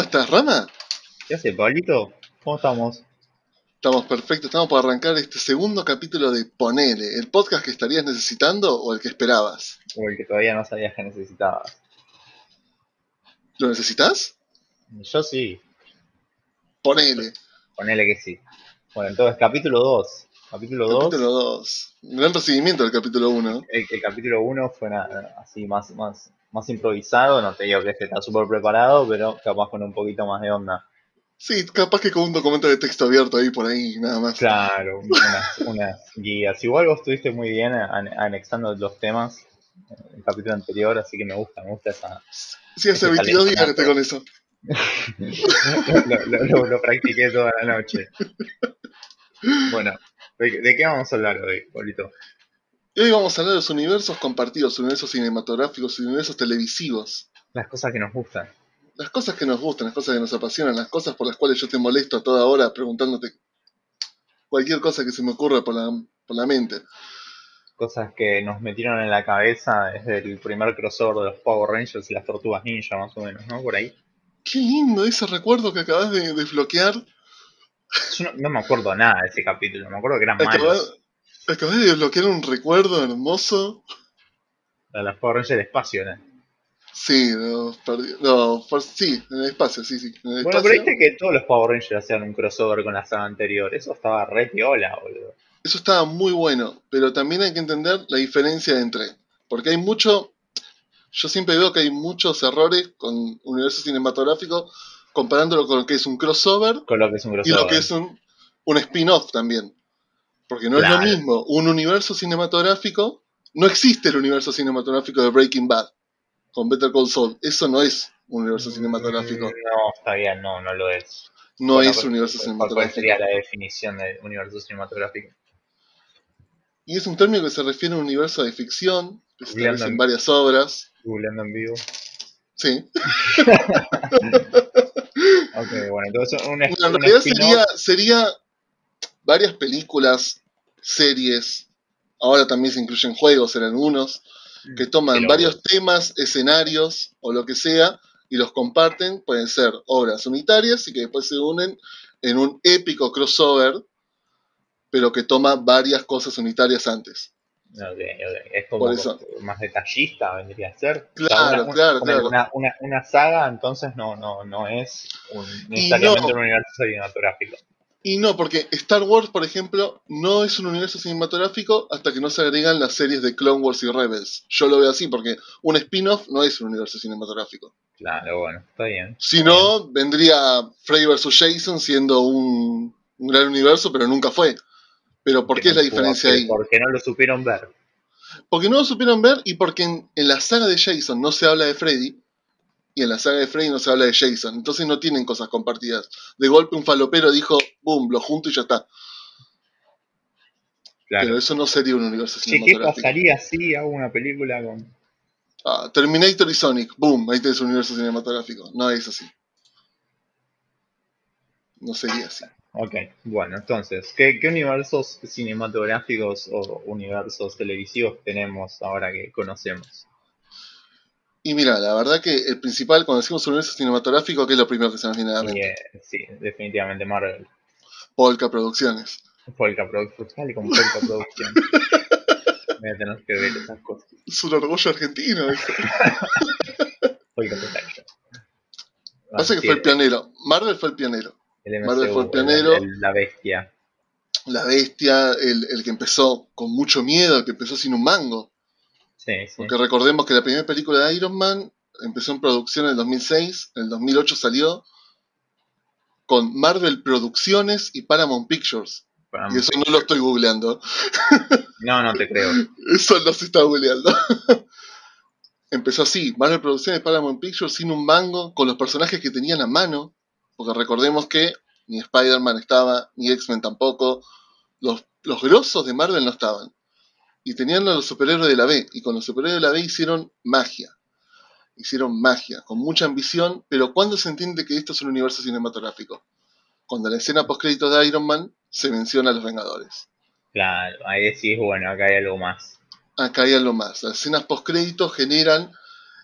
¿Cómo estás, Rama? ¿Qué hace, Pablito? ¿Cómo estamos? Estamos perfectos, estamos por arrancar este segundo capítulo de Ponele, el podcast que estarías necesitando o el que esperabas. O el que todavía no sabías que necesitabas. ¿Lo necesitas? Yo sí, Ponele. ponele que sí. Bueno, entonces, capítulo 2. Capítulo 2. Capítulo 2. Gran recibimiento del capítulo 1. El, el capítulo 1 fue así más, más, más improvisado. No te digo que este está súper preparado, pero capaz con un poquito más de onda. Sí, capaz que con un documento de texto abierto ahí por ahí, nada más. Claro, unas, unas guías. Igual vos estuviste muy bien an- anexando los temas en el capítulo anterior, así que me gusta, me gusta esa. Sí, hace Ese 22 días que estoy con eso. lo, lo- lo- lo practiqué toda la noche. Bueno, ¿de, de qué vamos a hablar hoy, Pablito? Y hoy vamos a hablar de los universos compartidos, universos cinematográficos universos televisivos. Las cosas que nos gustan. Las cosas que nos gustan, las cosas que nos apasionan, las cosas por las cuales yo te molesto a toda hora preguntándote cualquier cosa que se me ocurra por la, por la mente. Cosas que nos metieron en la cabeza desde el primer crossover de los Power Rangers y las Tortugas Ninja, más o menos, ¿no? Por ahí. Qué lindo ese recuerdo que acabas de desbloquear. Yo no, no me acuerdo nada de ese capítulo, me acuerdo que eran malos. Acabas, acabas de desbloquear un recuerdo hermoso. De los Power Rangers del espacio, ¿no? Sí, no, perdí- no, por- sí, en el espacio, sí, sí. En el Bueno, pero espacio. viste que todos los Power Rangers hacían un crossover con la saga anterior. Eso estaba re piola, boludo. Eso estaba muy bueno, pero también hay que entender la diferencia entre. Porque hay mucho. Yo siempre veo que hay muchos errores con universo cinematográfico comparándolo con lo que es un crossover Con lo que es un y lo que es un, un spin-off también. Porque no es lo mismo un universo cinematográfico. No existe el universo cinematográfico de Breaking Bad con Better Call Saul. Eso no es un universo cinematográfico. Mm, No, está bien, no, no lo es. No Bueno, es un universo ¿cuál- ¿Cuál cinematográfico. sería la definición de universo cinematográfico? Y es un término que se refiere a un universo de ficción, que se establece en en- varias obras. Googleando en vivo. Sí. Ok, bueno, entonces un, Bueno, en un realidad sería, sería varias películas, series, ahora también se incluyen juegos en algunos, que toman Pero- varios temas, escenarios o lo que sea y los comparten, pueden ser obras unitarias y que después se unen en un épico crossover, pero que toma varias cosas unitarias antes. Es como más detallista, vendría a ser. Claro, una, claro. Una, una, saga, entonces no, no, no es un, necesariamente no. un universo cinematográfico. Y no, porque Star Wars, por ejemplo, no es un universo cinematográfico hasta que no se agregan las series de Clone Wars y Rebels. Yo lo veo así, porque un spin-off no es un universo cinematográfico. Claro, bueno, está bien. Si no, vendría Freddy vs. Jason siendo un, un gran universo, pero nunca fue. Pero ¿por qué es la diferencia ahí? Porque no lo supieron ver. Porque no lo supieron ver y porque en, en la saga de Jason no se habla de Freddy y en la saga de Freddy no se habla de Jason. Entonces no tienen cosas compartidas. De golpe un falopero dijo, boom, lo junto y ya está. Claro. Pero eso no sería un universo Che, ¿qué cinematográfico. pasaría si hago una película con. Ah, Terminator y Sonic, boom, ahí tenés un universo cinematográfico. No es así. No sería así. Ok, bueno, entonces, ¿qué, qué universos cinematográficos o universos televisivos tenemos ahora que conocemos? Y mira, la verdad que el principal, cuando decimos universo cinematográfico, ¿qué es lo primero que se nos viene a la Y, mente? eh, sí, definitivamente Marvel. Polka Producciones. Polka con Polka Production. Voy a tener que ver esas cosas. Es un orgullo argentino. eso. Polka Production. Pasa que fue el pionero. Marvel fue el pionero. El Marvel fue el el- la bestia. La bestia, el, el que empezó con mucho miedo, el que empezó sin un mango. Sí, sí. Porque recordemos que la primera película de Iron Man empezó en producción en el 2006, en el 2008 salió con Marvel Producciones y Paramount Pictures. Y eso no lo estoy googleando. No, no te creo. Eso no se está googleando. Empezó así, Marvel Producciones, Paramount Pictures, sin un mango, con los personajes que tenían a mano, porque recordemos que ni Spider-Man estaba, ni X-Men tampoco, los, los grosos de Marvel no estaban. Y tenían a los superhéroes de la B, y con los superhéroes de la B hicieron magia. Hicieron magia, con mucha ambición, pero ¿cuándo se entiende que esto es un universo cinematográfico? Cuando en la escena post-créditos de Iron Man se menciona a los Vengadores. Claro, ahí decís, bueno, acá hay algo más. acá hay algo más. Las escenas post-créditos generan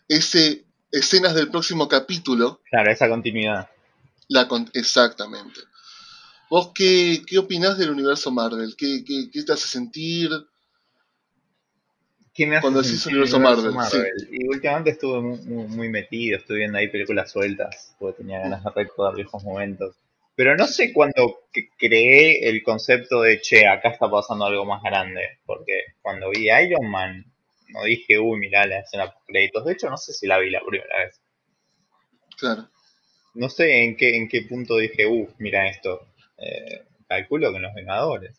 ese, escenas del próximo capítulo. Claro, esa continuidad. La con- Exactamente. ¿Vos qué, qué opinás del universo Marvel? ¿Qué, qué, qué te hace sentir? ¿Qué me hace Cuando decís universo el Marvel, Y últimamente estuve muy, muy- muy metido, estuve viendo ahí películas sueltas, porque tenía ganas de recordar viejos momentos. Pero no sé cuándo creé el concepto de, che, acá está pasando algo más grande. Porque cuando vi Iron Man, no dije, uy, mirá la escena post créditos. De hecho, no sé si la vi la primera vez. Claro. No sé en qué, en qué punto dije, uff, mira esto. Eh, calculo que en los Vengadores.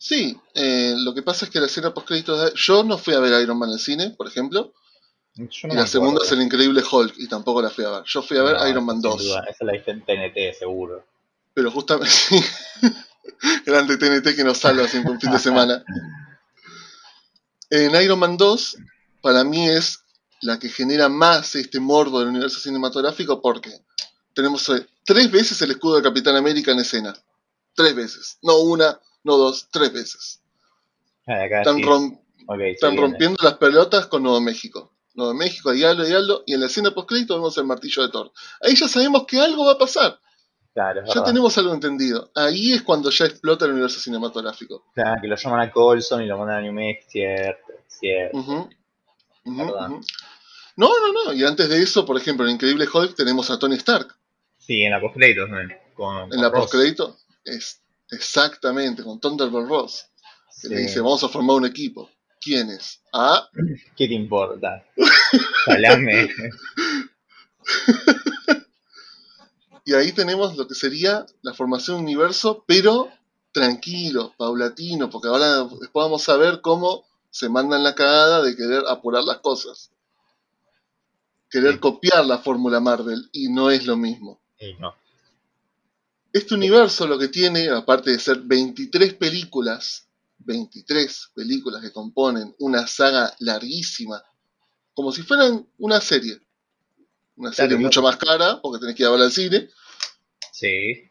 Sí, eh, lo que pasa es que la escena post créditos yo no fui a ver Iron Man en el cine, por ejemplo, no y la segunda es el increíble Hulk y tampoco la fui a ver. Yo fui a ver No, Iron Man sin 2, duda, Esa la viste en TNT, seguro. pero justamente sí, grande TNT que nos salva siempre un fin de semana. En Iron Man 2, para mí es la que genera más este morbo del universo cinematográfico porque tenemos eh, tres veces el escudo de Capitán América en escena. Tres veces. No una, no dos, tres veces. Ah, Están, sí. rompiendo las pelotas con Nuevo México. Nuevo México, y Aldo, y en la escena post-crédito vemos el martillo de Thor. Ahí ya sabemos que algo va a pasar. Claro, Ya tenemos algo entendido. Ahí es cuando ya explota el universo cinematográfico. Claro, que lo llaman a Colson y lo mandan a New Mexico, cierto, cierto. No, no, no. Y antes de eso, por ejemplo, en Increíble Hulk tenemos a Tony Stark. Sí, en la postcréditos, ¿no? Con, En la postcrédito, es exactamente, con Thunderbolt Ross. Que le Sí. dice, vamos a formar un equipo. ¿Quiénes? Ah, ¿Qué te importa? Salame. y ahí tenemos lo que sería la formación de un universo, pero tranquilo, paulatino, porque ahora después vamos a ver cómo se mandan la cagada de querer apurar las cosas. Querer Sí. copiar la fórmula Marvel, y no es lo mismo. Y no. Este universo lo que tiene, aparte de ser 23 películas, 23 películas que componen una saga larguísima, como si fueran una serie. Una serie Claro, mucho más cara, porque tenés que ir a ver al cine. Sí.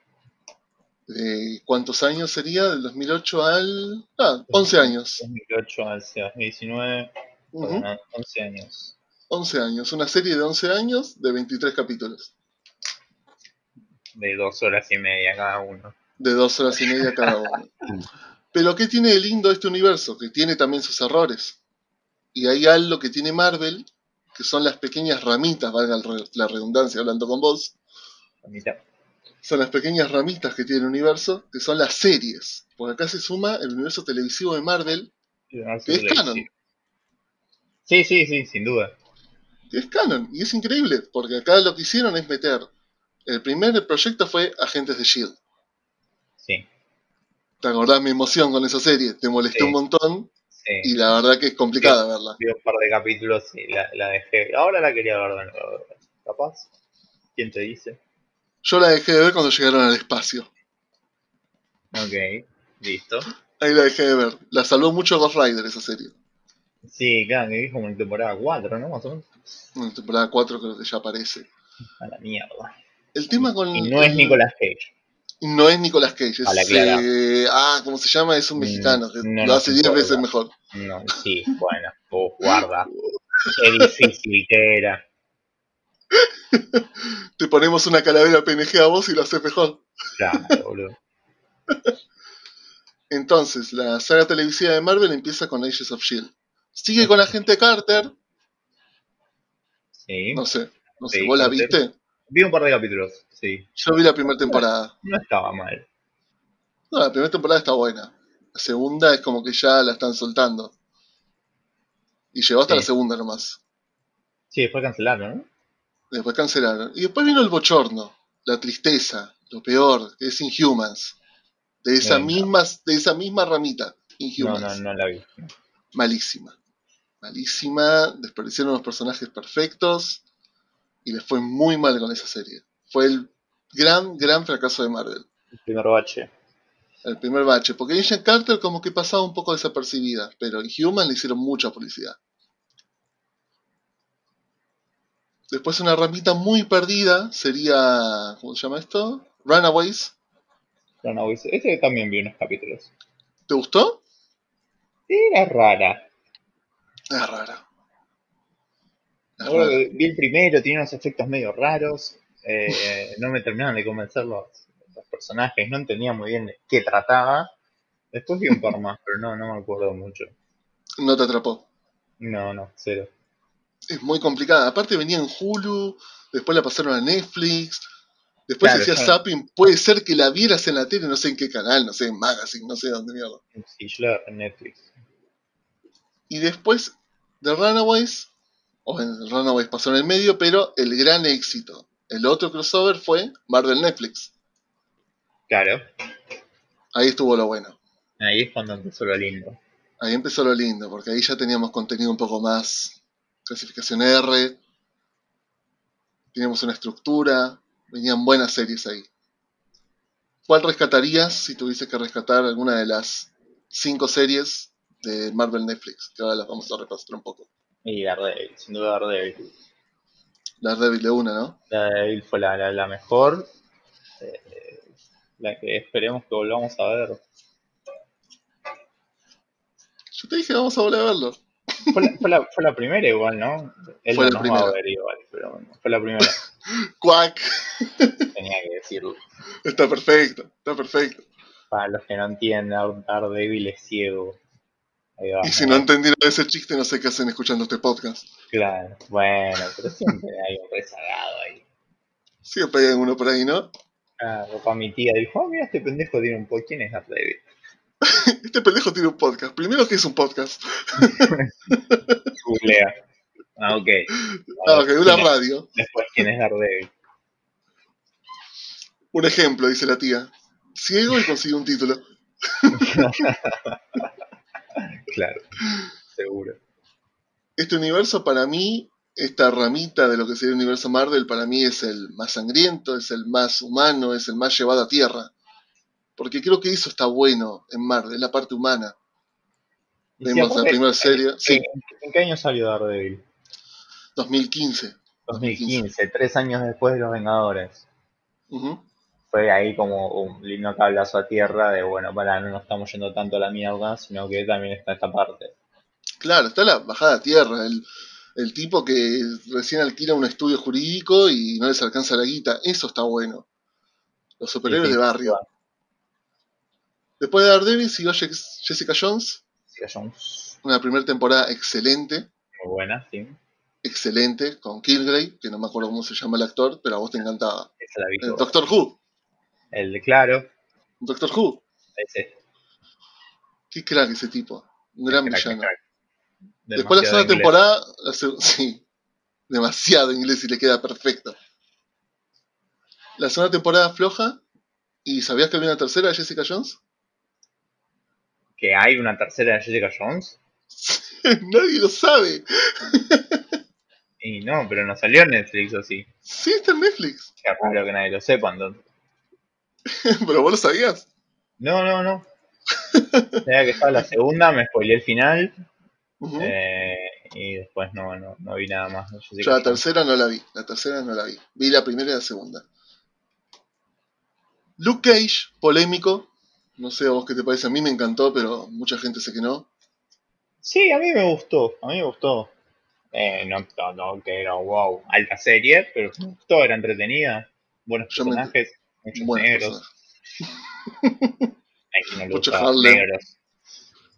Eh, ¿Cuántos años sería? Del 2008 al... Ah, 11 años. 2008 al 2019, Ujú, bueno, 11 años. 11 años. Una serie de 11 años de 23 capítulos. De dos horas y media cada uno. De dos horas y media cada uno. Pero ¿qué tiene de lindo este universo? Que tiene también sus errores. Y hay algo que tiene Marvel, que son las pequeñas ramitas, valga la redundancia hablando con vos, La mitad. son las pequeñas ramitas que tiene el universo, que son las series. Porque acá se suma el universo televisivo de Marvel, que es canon. Sí, sí, sí, sin duda. Que es canon. Y es increíble, porque acá lo que hicieron es meter. El primer proyecto fue Agentes de Shield. Sí, ¿Te acordás mi emoción con esa serie? Te molesté Sí. un montón y la verdad que es complicada verla. Vi un par de capítulos y la, la dejé. Ahora la quería ver de nuevo. ¿Capaz? ¿Quién te dice? Yo la dejé de ver cuando llegaron al espacio. Ok, listo. Ahí la dejé de ver. La salvó mucho Ghost Rider esa serie. Sí, claro, que vi como en temporada 4, ¿no? Más o menos. En temporada 4 creo que ya aparece. A la mierda. El tema con. Y no es Nicolas Cage. No es Nicolas Cage. Es, A la clara. eh, ah, ¿cómo se llama? Es un Mm, mexicano que no lo hace 10 importa. veces mejor. No, sí, bueno, vos guarda. Qué difícil que era. Te ponemos una calavera PNG a vos y lo haces mejor. Claro, boludo. Entonces, la saga televisiva de Marvel empieza con Ages of Shield. Sigue con Agente Carter. Sí. No sé, no sé, Sí, ¿vos la Carter. viste? Vi un par de capítulos, sí. Yo vi la primera temporada. No estaba mal. No, la primera temporada está buena. La segunda es como que ya la están soltando. Y llegó hasta Sí. la segunda nomás. Sí, después cancelaron, ¿no? Después cancelaron. Y después vino el bochorno, la tristeza, lo peor, que es Inhumans. De esa, No, no. misma, de esa misma ramita, No, Inhumans. no, no la vi. Malísima. Malísima, desperdiciaron los personajes perfectos y les fue muy mal con esa serie. Fue el gran, gran fracaso de Marvel. El primer bache. El primer bache, porque Agent Carter como que pasaba un poco desapercibida, pero en Human le hicieron mucha publicidad. Después una ramita muy perdida sería, ¿cómo se llama esto? Runaways. Ese ese también vi unos capítulos. ¿Te gustó? Era rara. Es. Ahora que vi el primero, tiene unos efectos medio raros. eh, no me terminaron de convencer los, los personajes, no entendía muy bien de qué trataba. Después vi un par más, pero no, no me acuerdo mucho. No te atrapó. No, no, cero. Es muy complicada. Aparte venía en Hulu, después la pasaron a Netflix. Después Claro, zapping, puede ser que la vieras en la tele, no sé en qué canal, no sé, en Magazine, no sé dónde mierda. Sí, yo la en Netflix. Y después de Runaways, o en Runaways pasó en el medio, pero el gran éxito, el otro crossover fue Marvel Netflix. Claro, Ahí estuvo lo bueno. ahí es cuando empezó lo lindo. Ahí empezó lo lindo, porque ahí ya teníamos contenido un poco más clasificación R, teníamos una estructura, venían buenas series ahí. ¿Cuál rescatarías si tuviese que rescatar alguna de las cinco series de Marvel Netflix? Que ahora las vamos a repasar un poco. Y Daredevil, sin duda Daredevil. La débil de una, ¿no? Daredevil fue la, la, la mejor. eh, la que esperemos que volvamos a ver. Yo te dije, vamos a volver a verlo. Fue la, fue la, fue la primera igual, ¿no? Él Fue no la nos va a primera. ver igual, pero bueno, fue la primera. Quack. Tenía que decirlo. Está perfecto, está perfecto. Para los que no entienden, Dar- Daredevil es ciego. Ahí va. Y si no entendieron ese chiste, no sé qué hacen escuchando este podcast. Claro, bueno, pero siempre hay un rezagado ahí. Siempre hay uno por ahí, ¿no? Ah, papá, mi tía dijo, oh, mira, este pendejo tiene un poco. ¿Quién es Daredevil? Este pendejo tiene un podcast. Primero, que es un podcast? Googlea. Ah, ok. Ah, ok, una radio. Después, ¿quién es Daredevil? Un ejemplo, dice la tía. Ciego y consigue un título. Claro, seguro. Este universo, para mí, esta ramita de lo que sería el universo Marvel, para mí es el más sangriento, es el más humano, es el más llevado a tierra. Porque creo que eso está bueno en Marvel, es la parte humana. Vimos la primera ¿en- serie, ¿en, sí, en- en qué año salió Daredevil? 2015. 2015, tres años después de Los Vengadores. Ujú. Fue ahí como un lindo cablazo a tierra de, bueno, para no nos estamos yendo tanto a la mierda, sino que también está esta parte. Claro, está la bajada a tierra, el, el tipo que recién alquila un estudio jurídico y no les alcanza la guita, eso está bueno. Los superhéroes Sí, sí, de barrio. Después de Daredevil siguió Jessica Jones, Jessica Jones, una primera temporada excelente, muy buena, sí. excelente, con Kilgrave, que no me acuerdo cómo se llama el actor, pero a vos te encantaba. Esa la vi. Toda. Doctor Who, El de Claro, Doctor Who, ese. qué crack ese tipo, un gran Crack, villano. crack. Después la segunda temporada, sí, demasiado inglés y le queda perfecto. La segunda temporada floja, ¿y sabías que había una tercera de Jessica Jones? ¿Que hay una tercera de Jessica Jones? Nadie lo sabe. Y no, pero no salió en Netflix o sí. Sí, está en Netflix. Qué raro que nadie lo sepa entonces. Pero vos lo sabías. No, no, no. Sabía que estaba la segunda, me spoileé el final. Eh, y después no, no, no vi nada más Yo la tercera no la vi. La tercera no la vi. Vi la primera y la segunda. Luke Cage, polémico. No sé a vos qué te parece. A mí me encantó, pero mucha gente sé que no. Sí, a mí me gustó, a mí me gustó. Eh, no, no, no, que era wow, alta serie, pero me gustó, era entretenida. Buenos personajes, muchos Buenos negros. personajes. Hay quien no le Mucho Harlem. negros.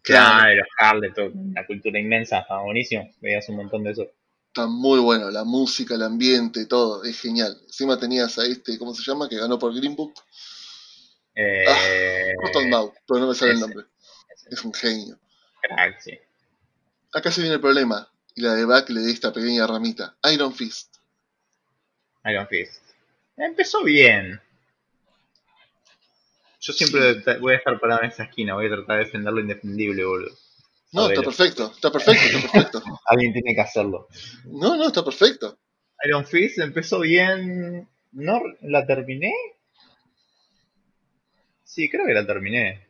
Claro. Harlem, una cultura inmensa, estaba buenísimo. Veías un montón de eso. Está muy bueno. La música, el ambiente, todo. Es genial. Encima tenías a este, ¿cómo se llama? Que ganó por Green Book. Eh, Cottonmouth, pero no me sale el ese. nombre. Es un genio. crack, sí. Acá se viene el problema. Y la de Buck le de esta pequeña ramita. Iron Fist. Iron Fist. Empezó bien. Yo siempre voy a estar parado en esa esquina, voy a tratar de defender lo indefendible, boludo. No, está perfecto. Está perfecto, está perfecto. Alguien tiene que hacerlo. No, no, está perfecto. Iron Fist empezó bien. ¿No la terminé? Sí, creo que la terminé.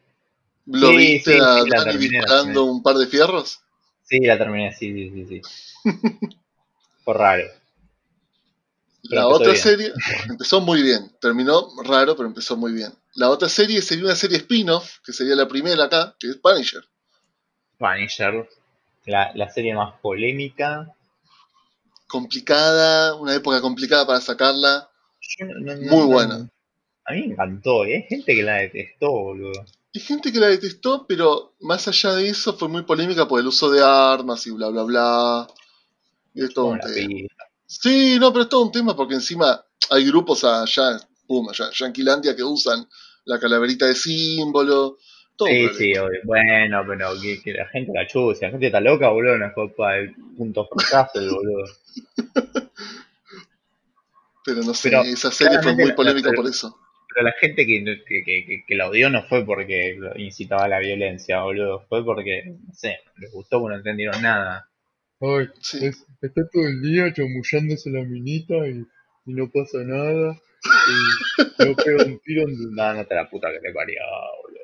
¿Lo Sí, viste sí, a sí, la terminé, disparando un par de fierros? Sí, la terminé, sí, sí, sí, sí. Fue raro. Pero La otra bien. serie empezó muy bien. Terminó raro, pero empezó muy bien. La otra serie sería una serie spin-off, que sería la primera acá, que es Punisher. Punisher, la, la serie más polémica complicada, una época complicada para sacarla. No- no- Muy no- buena. A mí me encantó, y hay gente que la detestó, boludo. Hay gente que la detestó, pero más allá de eso fue muy polémica por el uso de armas y bla bla bla. Y es todo un tema. Sí, no, pero es todo un tema porque encima hay grupos allá, pum, allá, Yanquilandia que usan la calaverita de símbolo. Todo Sí, sí, obvio. bueno, pero que, que la gente la chusa, la gente está loca, boludo, no es culpa del punto fracaso, boludo. Pero no sé, Pero esa serie fue muy la- polémica pero- por eso. Pero la gente que, que, que, que la odió no fue porque incitaba a la violencia, boludo. Fue porque, no sé, les gustó porque no entendieron nada. Ay, Sí. es- está todo el día chamullándose la minita y, y no pasa nada. Y no pega un tiro en... No, no te la puta que te parió, boludo.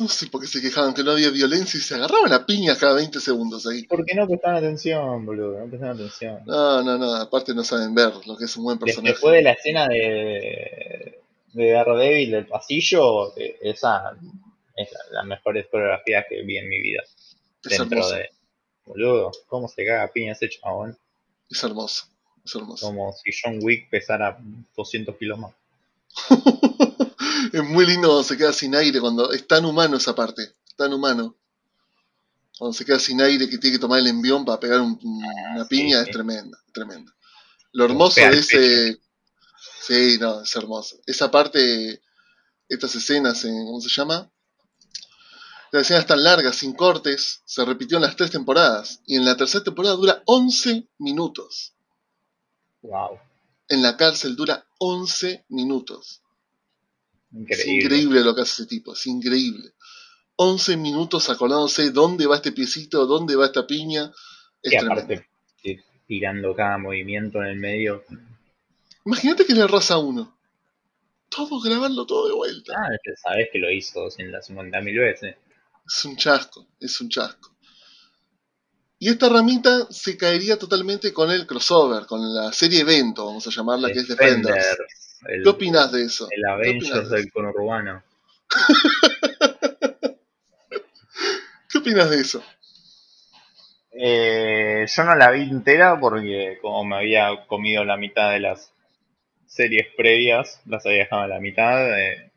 No sé por qué se quejaban que no había violencia y se agarraban a piñas cada 20 segundos ahí. ¿Por qué no prestaron atención, boludo? No prestaron atención. No, no, no, aparte no saben ver lo que es un buen personaje. Después de la escena de, de Daredevil del pasillo, eh, esa es la, mejor coreografía que vi en mi vida. Es Dentro hermoso, de. Boludo, ¿cómo se caga piña ese chabón? es hermoso, es hermoso. Como si John Wick pesara 200 kilos más. es muy lindo cuando se queda sin aire, cuando es tan humano esa parte, tan humano. Cuando se queda sin aire que tiene que tomar el envión para pegar un- una sí, piña sí. es tremenda, tremenda. Lo hermoso de ese... Sí, no, es hermoso. Esa parte, estas escenas, en, ¿cómo se llama? Las escenas tan largas, sin cortes, se repitió en las tres temporadas. Y en la tercera temporada dura 11 minutos. Wow, En la cárcel dura 11 minutos. Es increíble. increíble lo que hace ese tipo, es increíble. 11 minutos acordándose dónde va este piecito, dónde va esta piña. Es Y aparte, tirando cada movimiento en el medio. Imagínate que le erras a uno. Todo, grabarlo todo de vuelta. Ah, sabes que lo hizo 250.000 veces. Es un chasco, es un chasco. Y esta ramita se caería totalmente con el crossover, con la serie evento, vamos a llamarla, que es Defenders. El, ¿Qué opinás de eso? el ¿Qué Avengers del conurbano. ¿Qué opinas de eso? Eh, yo no la vi entera porque como me había comido la mitad de las series previas, las había dejado a la mitad, eh,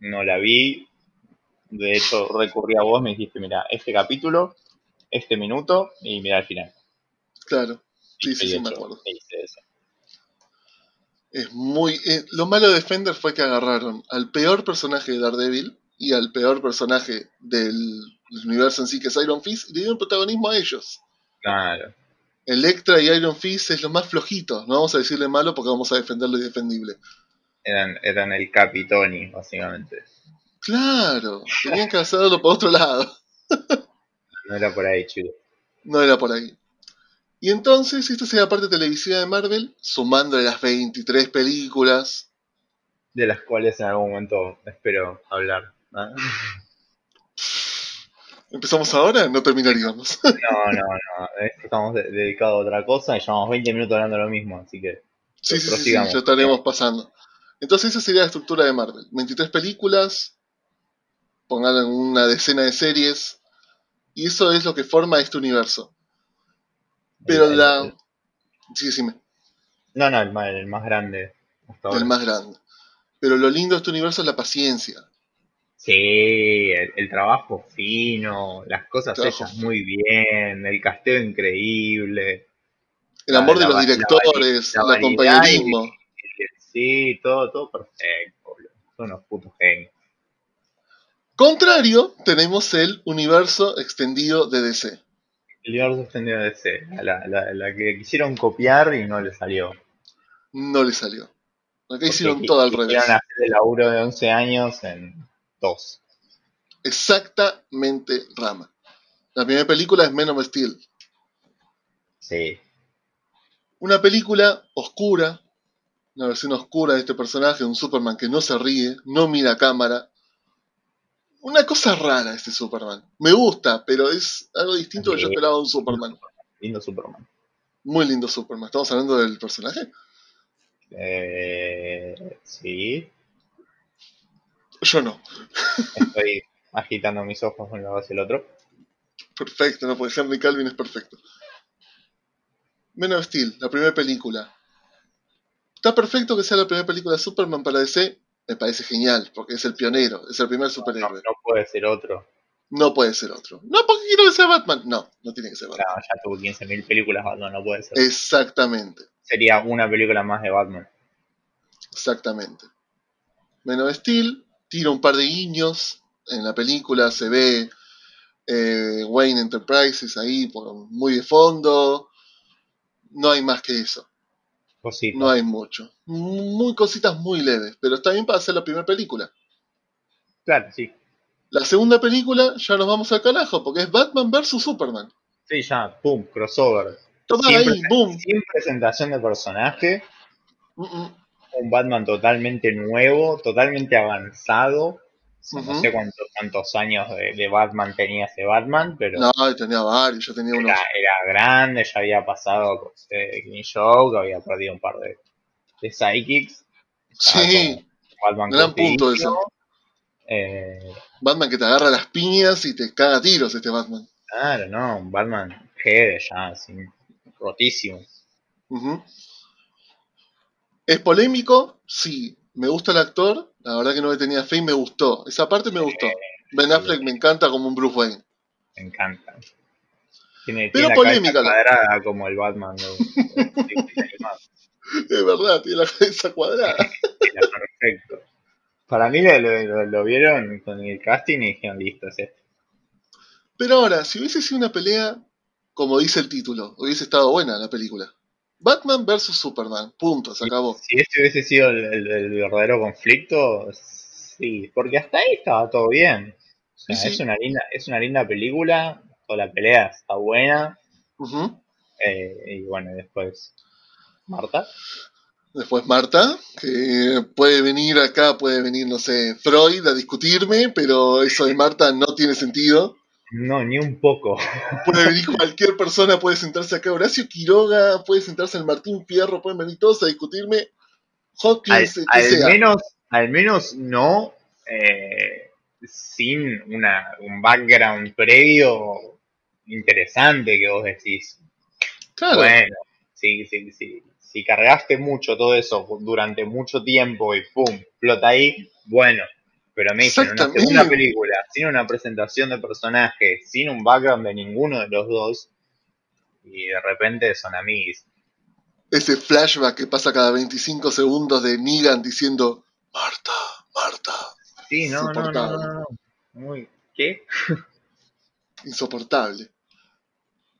no la vi. De hecho, recurrí a vos, me dijiste, mira, este capítulo, este minuto y mira el final. Claro, Sí, sí, sí, me acuerdo. es muy... eh, lo malo de Defender fue que agarraron al peor personaje de Daredevil y al peor personaje del, del universo en sí, que es Iron Fist, y le dieron protagonismo a ellos. Claro. Electra y Iron Fist es lo más flojito. No vamos a decirle malo porque vamos a defender lo indefendible. Eran, eran el Capitoni, básicamente. Claro, tenían que hacerlo por otro lado. No era por ahí, chido. No era por ahí. Y entonces, esta sería la parte televisiva de Marvel, sumándole las 23 películas. De las cuales en algún momento espero hablar. ¿no? ¿Empezamos ahora? No terminaríamos. No, no, no. Estamos de- dedicados a otra cosa y llevamos 20 minutos hablando de lo mismo, así que. sí, sí, sí, ya estaremos pasando. Entonces, esa sería la estructura de Marvel. 23 películas, pongan una decena de series, y eso es lo que forma este universo. Pero el- el- la... Sí, decime. No, no, el más, el más grande. Hasta ahora. el más grande. Pero lo lindo de este universo es la paciencia. Sí, el, el trabajo fino, las cosas Trabajo hechas muy bien, el casteo increíble. El La- amor de los directores, el compañerismo. Sí, todo, todo perfecto, boludo. Son unos putos genios. Contrario, tenemos el universo extendido de DC. El universo extendido de DC, la, la, la que quisieron copiar y no le salió. No le salió. Acá hicieron todo al revés. Quisieron hacer el laburo de 11 años en dos. Exactamente rama. La primera película es Men of Steel. Sí. Una película oscura, una versión oscura de este personaje, un Superman que no se ríe, no mira a cámara. Una cosa rara este Superman. Me gusta, pero es algo distinto que yo Sí. esperaba de un Superman. Lindo Superman. Muy lindo Superman. ¿Estamos hablando del personaje? Eh, sí. Yo no. Estoy agitando mis ojos un lado hacia el otro. Perfecto, no, porque Henry Calvin es perfecto. Man of Steel, la primera película. Está perfecto que sea la primera película de Superman para DC. Me parece genial, porque es el pionero, es el primer No, superhéroe. no puede ser otro. No puede ser otro. No, porque quiero que sea Batman. No, no tiene que ser No, Batman. ya tuvo 15.000 películas Batman, no puede ser. Exactamente, Sería una película más de Batman. exactamente. Man of Steel tira un par de guiños. En la película se ve eh, Wayne Enterprises ahí por muy de fondo. No hay más que eso. Cositas. No hay mucho. Muy cositas muy leves, pero está bien para hacer la primera película. Claro, sí. La segunda película ya nos vamos al carajo, porque es Batman vs Superman. Sí, ya, pum, crossover. Todo Siempre- ahí, boom. Sin presentación de personaje, Mm, mm. un Batman totalmente nuevo, totalmente avanzado. No sé cuántos, cuántos años de, de Batman tenía ese Batman, pero No, tenía varios, yo tenía unos. era, era grande, ya había pasado con eh, Green Joke, había perdido un par de, de psychics. Sí, Batman gran punto eso. Eh, Batman que te agarra las piñas y te caga tiros este Batman. claro, no, un Batman head ya, así, rotísimo. ¿Es polémico? Sí. ¿Me gusta el actor? La verdad que no le tenía fe y me gustó. Esa parte me gustó. Ben Affleck me encanta como un Bruce Wayne. Me encanta. Tiene, Pero tiene polémica cabeza la- cuadrada como el Batman animados. Es verdad, tiene la cabeza cuadrada. Era perfecto. Para mí lo, lo- lo- lo vieron con el casting y dijeron, listo, es este. Pero ahora, si hubiese sido una pelea, como dice el título, hubiese estado buena la película. Batman vs Superman, punto, se acabó. Si este hubiese sido el, el- el verdadero conflicto, sí, porque hasta ahí estaba todo bien. O sea, Sí, sí. Es, una linda, es una linda película, toda la pelea está buena, eh, y bueno, después Marta. Después Marta, que puede venir acá, puede venir, no sé, Freud a discutirme, pero eso de Marta no tiene sentido. No, ni un poco. Puede venir cualquier persona, puede sentarse acá Horacio Quiroga, puede sentarse el Martín Fierro, pueden venir todos a discutirme. Al, que al sea. menos, al menos no eh, sin una, un background previo interesante que vos decís. Claro, Bueno, sí, sí, sí. Si cargaste mucho todo eso durante mucho tiempo y pum, explota ahí, bueno. Pero me dicen una segunda película, sin una presentación de personaje, sin un background de ninguno de los dos, y de repente son amigos. ese flashback que pasa cada 25 segundos de Negan diciendo, Marta, Marta, Sí, no, no, no, Insoportable. no, no. Muy, ¿Qué? insoportable.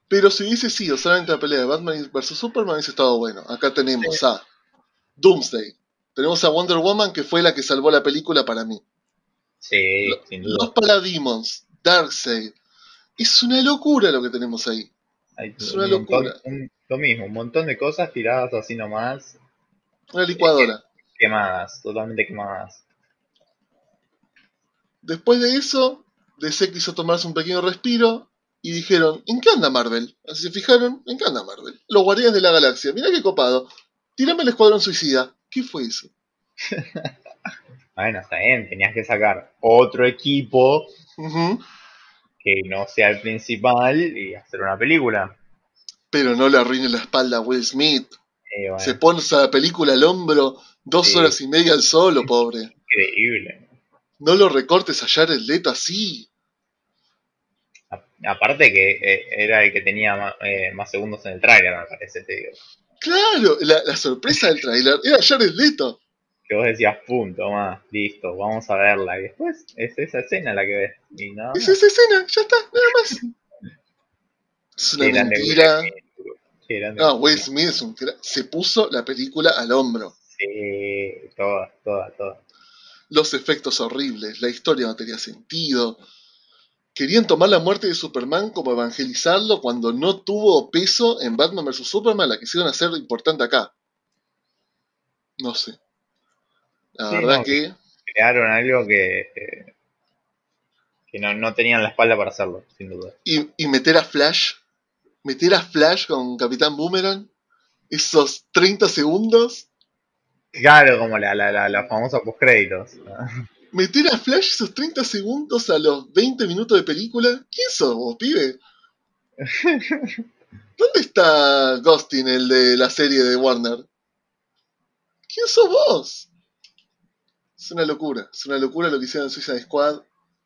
Pero si hubiese sido solamente la pelea de Batman vs Superman, hubiese estado bueno. Acá tenemos a Doomsday. Tenemos a Wonder Woman, que fue la que salvó la película para mí. Sí, Lo- sin Los duda. Parademons, Darkseid. Es una locura lo que tenemos ahí. Hay es un una montón- locura. un- lo mismo, un montón de cosas tiradas así nomás, Una licuadora. quemadas, totalmente quemadas. Después de eso, DC quiso tomarse un pequeño respiro y dijeron, ¿en qué anda Marvel? Así se fijaron, ¿en qué anda Marvel? Los Guardianes de la Galaxia, mirá qué copado. Tírame el Escuadrón Suicida. ¿Qué fue eso? Bueno, está bien, tenías que sacar otro equipo que no sea el principal y hacer una película. Pero no le arruine la espalda a Will Smith. Eh, bueno, Se pone la película al hombro dos Sí. horas y media al solo, pobre. increíble. No lo recortes a Jared Leto así. A- aparte que eh, era el que tenía eh, más segundos en el tráiler, me parece, te digo. Claro, la, la sorpresa del trailer era Jared Leto. Que vos decías, punto, más, listo, vamos a verla. Y después es esa escena la que ves. Y no, Es esa escena, ya está, nada más. Es una mentira. Grande No, Will Smith es un cra- se puso la película al hombro. Sí, toda, toda, toda. Los efectos horribles, la historia no tenía sentido. Querían tomar la muerte de Superman como evangelizarlo cuando no tuvo peso en Batman vs. Superman, la quisieron hacer importante acá. No sé. La Sí, verdad no. que Crearon algo que, que, que no, no tenían la espalda para hacerlo, sin duda. y, y meter a Flash, meter a Flash con Capitán Boomerang, esos 30 segundos, Claro, como la, la, la, la famosa postcréditos. meter a Flash esos 30 segundos a los 20 minutos de película, ¿quién sos vos, pibe? ¿Dónde está Ghostin, el de la serie de Warner? ¿Quién sos vos? Es una locura, es una locura lo que hicieron en Suicide Squad.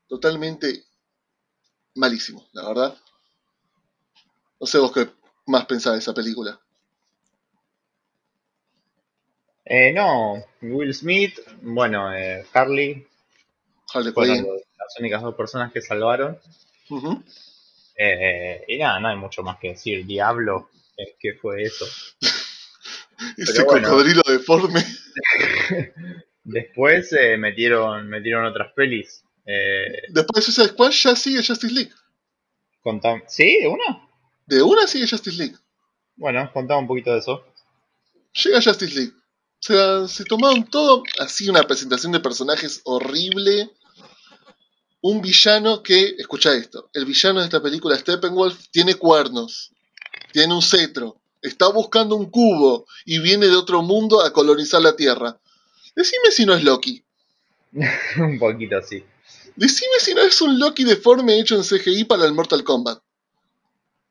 Totalmente malísimo, la verdad. No sé vos qué más pensás de esa película. Eh, no, Will Smith, bueno, eh, Harley, Harley Quinn. las únicas dos personas que salvaron. Eh, y nada, no hay mucho más que decir. Diablo, eh, ¿qué fue eso? Ese bueno. cocodrilo deforme. Después eh, metieron, metieron otras pelis. Eh, Después de Suicide Squad ya sigue Justice League. contam- ¿Sí? ¿De una? De una sigue Justice League. Bueno, contaba un poquito de eso. Llega Justice League. O sea, se tomaron todo así una presentación de personajes horrible. Un villano que, escucha esto, el villano de esta película, Steppenwolf, tiene cuernos, tiene un cetro, está buscando un cubo y viene de otro mundo a colonizar la Tierra. Decime si no es Loki. un poquito así. Decime si no es un Loki deforme hecho en CGI para el Mortal Kombat.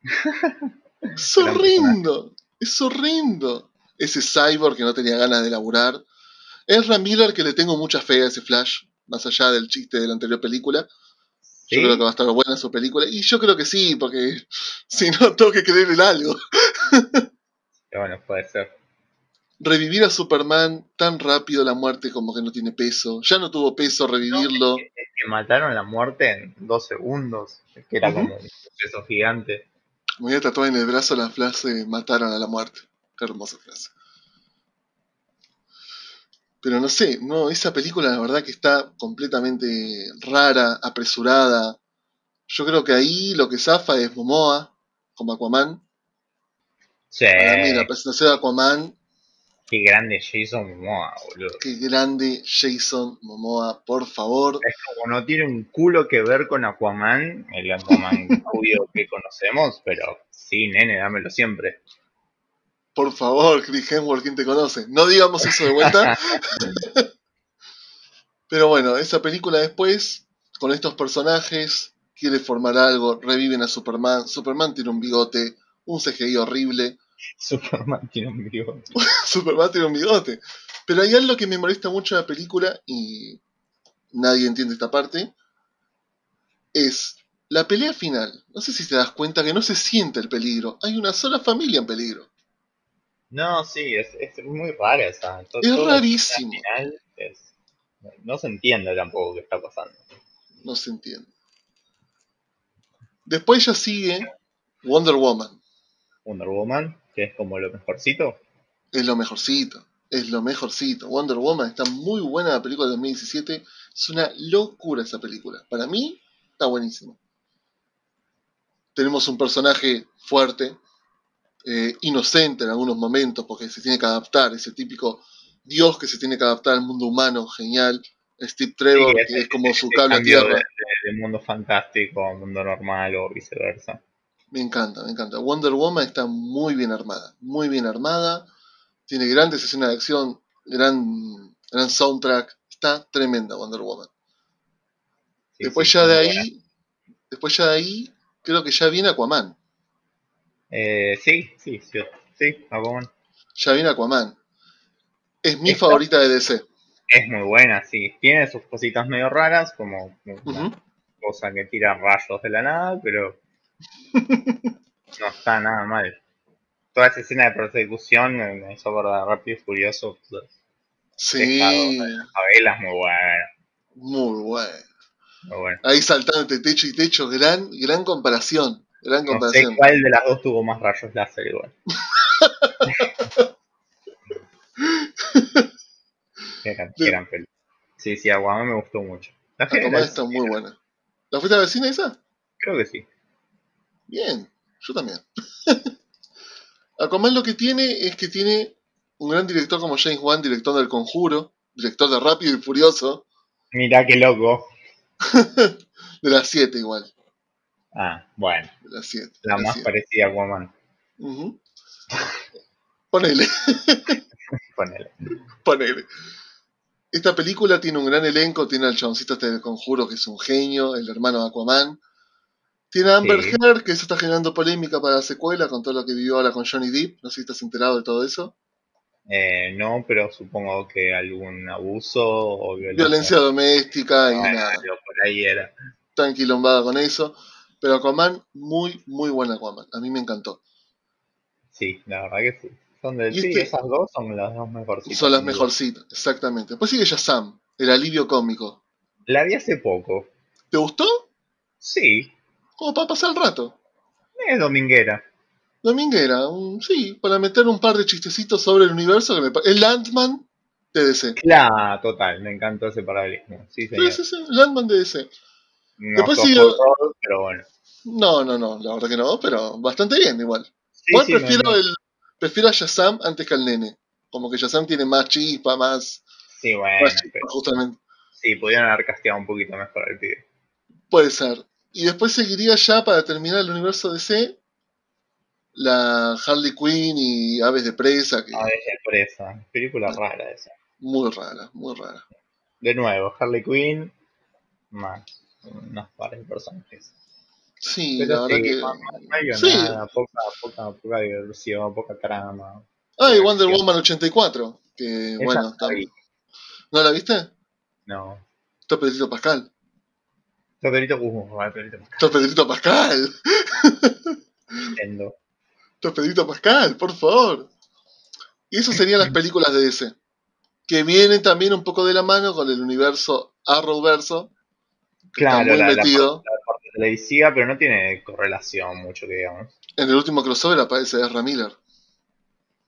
Es horrendo. Es horrendo. Ese cyborg que no tenía ganas de laburar. Ezra Miller que le tengo mucha fe a ese Flash. Más allá del chiste de la anterior película. ¿Sí? Yo creo que va a estar buena su película. Y yo creo que sí, porque si no tengo que creer en algo. Bueno, puede ser. Revivir a Superman tan rápido la muerte como que no tiene peso. Ya no tuvo peso revivirlo. Es que mataron la muerte en dos segundos. Es que era como un proceso gigante. Me voy a tatuar en el brazo la frase mataron a la muerte. Qué hermosa frase. Pero no sé, no, esa película la verdad que está completamente rara, apresurada. Yo creo que ahí lo que zafa es Momoa, como Aquaman. Sí, Para mí la presentación de Aquaman, qué grande Jason Momoa, boludo. qué grande Jason Momoa, por favor. Es como no tiene un culo que ver con Aquaman, el Aquaman rubio que conocemos, pero sí, nene, dámelo siempre. Por favor, Chris Hemsworth, ¿quién te conoce? No digamos eso de vuelta. Pero bueno, esa película después, con estos personajes, quiere formar algo, reviven a Superman. Superman tiene un bigote, un CGI horrible. Superman tiene un bigote. Superman tiene un bigote. Pero hay algo que me molesta mucho de la película y nadie entiende esta parte. Es la pelea final. No sé si te das cuenta que no se siente el peligro. Hay una sola familia en peligro. No, sí, es, es muy rara esa. Es rarísimo. final es- no se entiende tampoco qué está pasando. No se entiende. Después ya sigue Wonder Woman. Wonder Woman, que es como lo mejorcito. Es lo mejorcito. Es lo mejorcito. Wonder Woman está muy buena la película de 2017. Es una locura esa película. Para mí está buenísima. Tenemos un personaje fuerte, eh, inocente en algunos momentos, porque se tiene que adaptar. Ese típico dios que se tiene que adaptar al mundo humano, genial. Steve Trevor, Sí, que es como su cable a tierra. De, de- de mundo fantástico a mundo normal o viceversa. Me encanta, me encanta. Wonder Woman está muy bien armada, muy bien armada. Tiene grandes escenas de acción, gran, gran soundtrack. Está tremenda Wonder Woman. Sí, después sí, ya de buena. ahí, después ya de ahí, creo que ya viene Aquaman. Eh, sí, sí, sí, sí, Aquaman. Ya viene Aquaman. Es mi favorita de DC. Es muy buena, sí. Tiene sus cositas medio raras, como una cosa que tira rayos de la nada, pero no está nada mal. Toda esa escena de persecución me hizo acordar Rápido y Furioso. Sí, Favela es muy buena, muy bueno. muy buena. Ahí saltando entre techo y techo, gran, gran comparación. Gran No sé comparación. cuál de las dos tuvo más rayos láser igual. Gran, qué gran peli. Sí, sí, Aquaman me gustó mucho. La fui a ver Aquaman al está muy buena. ¿La fuiste a al cine esa? Creo que sí. Bien, yo también. Aquaman lo que tiene es que tiene un gran director como James Wan, director del Conjuro, director de Rápido y Furioso, Mirá qué loco. de las 7 igual, Ah, bueno, de las 7. la más parecida a Aquaman. Ponele, Ponele. ponele. Esta película tiene un gran elenco, tiene al chaboncito este del Conjuro que es un genio, el hermano de Aquaman. Tiene a Amber Sí. Heard, que eso está generando polémica para la secuela con todo lo que vivió ahora con Johnny Depp. No sé si estás enterado de todo eso. Eh, no, pero supongo que algún abuso o violencia. Violencia doméstica y Bueno, nada. por ahí era. Está enquilombada con eso. Pero Aquaman, muy, muy buena Aquaman. A mí me encantó. Sí, la verdad que sí. Son de, sí, este- esas dos son las dos mejorcitas. Son las mejorcitas, exactamente. Después sigue Shazam, el alivio cómico. La vi hace poco. ¿Te gustó? Sí, Como para pasar el rato. es dominguera. Dominguera, un- sí, para meter un par de chistecitos sobre el universo que me El Landman de DC. Claro, total, me encantó ese paralelismo. Sí, Sí, señor. sí, sí, Landman de DC. No Después pero bueno. No, no, no, la verdad que no, pero bastante bien igual. Sí, igual sí, prefiero, El, prefiero a Shazam antes que al nene. Como que Shazam tiene más chispa, más, sí, bueno, más chispa, pero justamente. sí, pudieron haber casteado un poquito mejor al pibe. Puede ser. Y después seguiría ya para terminar el universo DC. La Harley Quinn y Aves de Presa, que A ver, presa. Película rara esa. muy rara, muy rara. De nuevo, Harley Quinn, más unas pares de personajes. Sí, Pero la verdad sí, que. no, no hay Sí. nada, poca, poca, poca diversión, poca trama. Ah, y. Wonder Woman 84. Que Esa bueno, no está-. ¿no la viste? No. Está Pedrito Pascal. Está Pedrito, va, Pedrito Está Pedrito Pascal. Nintendo. Está Pedrito Pascal, por favor. Y eso serían las películas de DC. Que vienen también un poco de la mano con el universo Arrowverso. Claro, muy la, la metido. parte televisiva, pero no tiene correlación mucho que digamos. En el último crossover aparece Ezra Miller.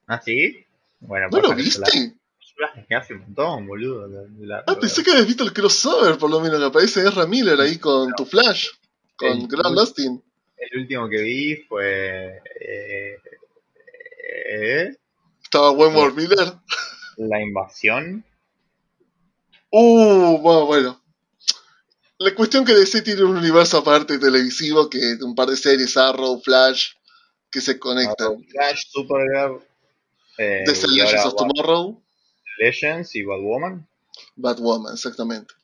¿Ah, sí? Bueno, ¿No lo la- viste? Las dejé hace un montón, boludo. la- Ah, pensé que habías visto el crossover, por lo menos, que aparece Ezra Miller ahí con tu Flash, con El- Grant Lustin. El último que vi fue. eh, eh, Estaba Wentworth Miller. la invasión. Uh, bueno, bueno. La cuestión que DC tiene un universo aparte televisivo que un par de series, Arrow, Flash, que se conectan. Flash, Supergirl. Eh, y Legends of Tomorrow, Legends y Batwoman. Batwoman, exactamente.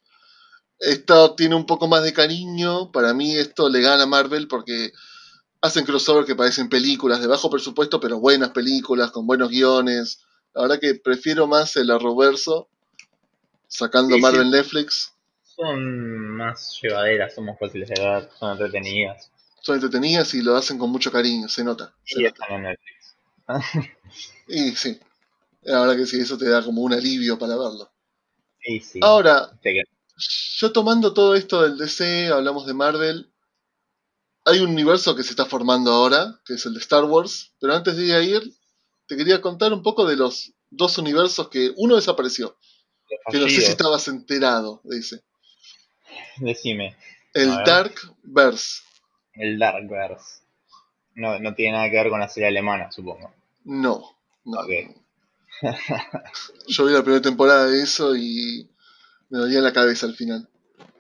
Esto tiene un poco más de cariño. Para mí esto le gana a Marvel porque hacen crossover que parecen películas de bajo presupuesto, pero buenas películas, con buenos guiones. La verdad que prefiero más el Arrowverso, sacando Sí, sí. Marvel Netflix. Son más llevaderas, son más fáciles de ver, son entretenidas. Son entretenidas y lo hacen con mucho cariño, se nota. se Y nota. en Netflix. Y sí, la verdad que sí, eso te da como un alivio para verlo. Sí. Ahora, yo tomando todo esto del DC, hablamos de Marvel. Hay un universo que se está formando ahora, que es el de Star Wars. Pero antes de ir, te quería contar un poco de los dos universos que uno desapareció. Que no sé si estabas enterado de ese. Decime, El A ver. Darkverse. el Darkverse. No, no tiene nada que ver con la serie alemana, supongo. No. no. Ok. Yo vi la primera temporada de eso y me dolía la cabeza al final.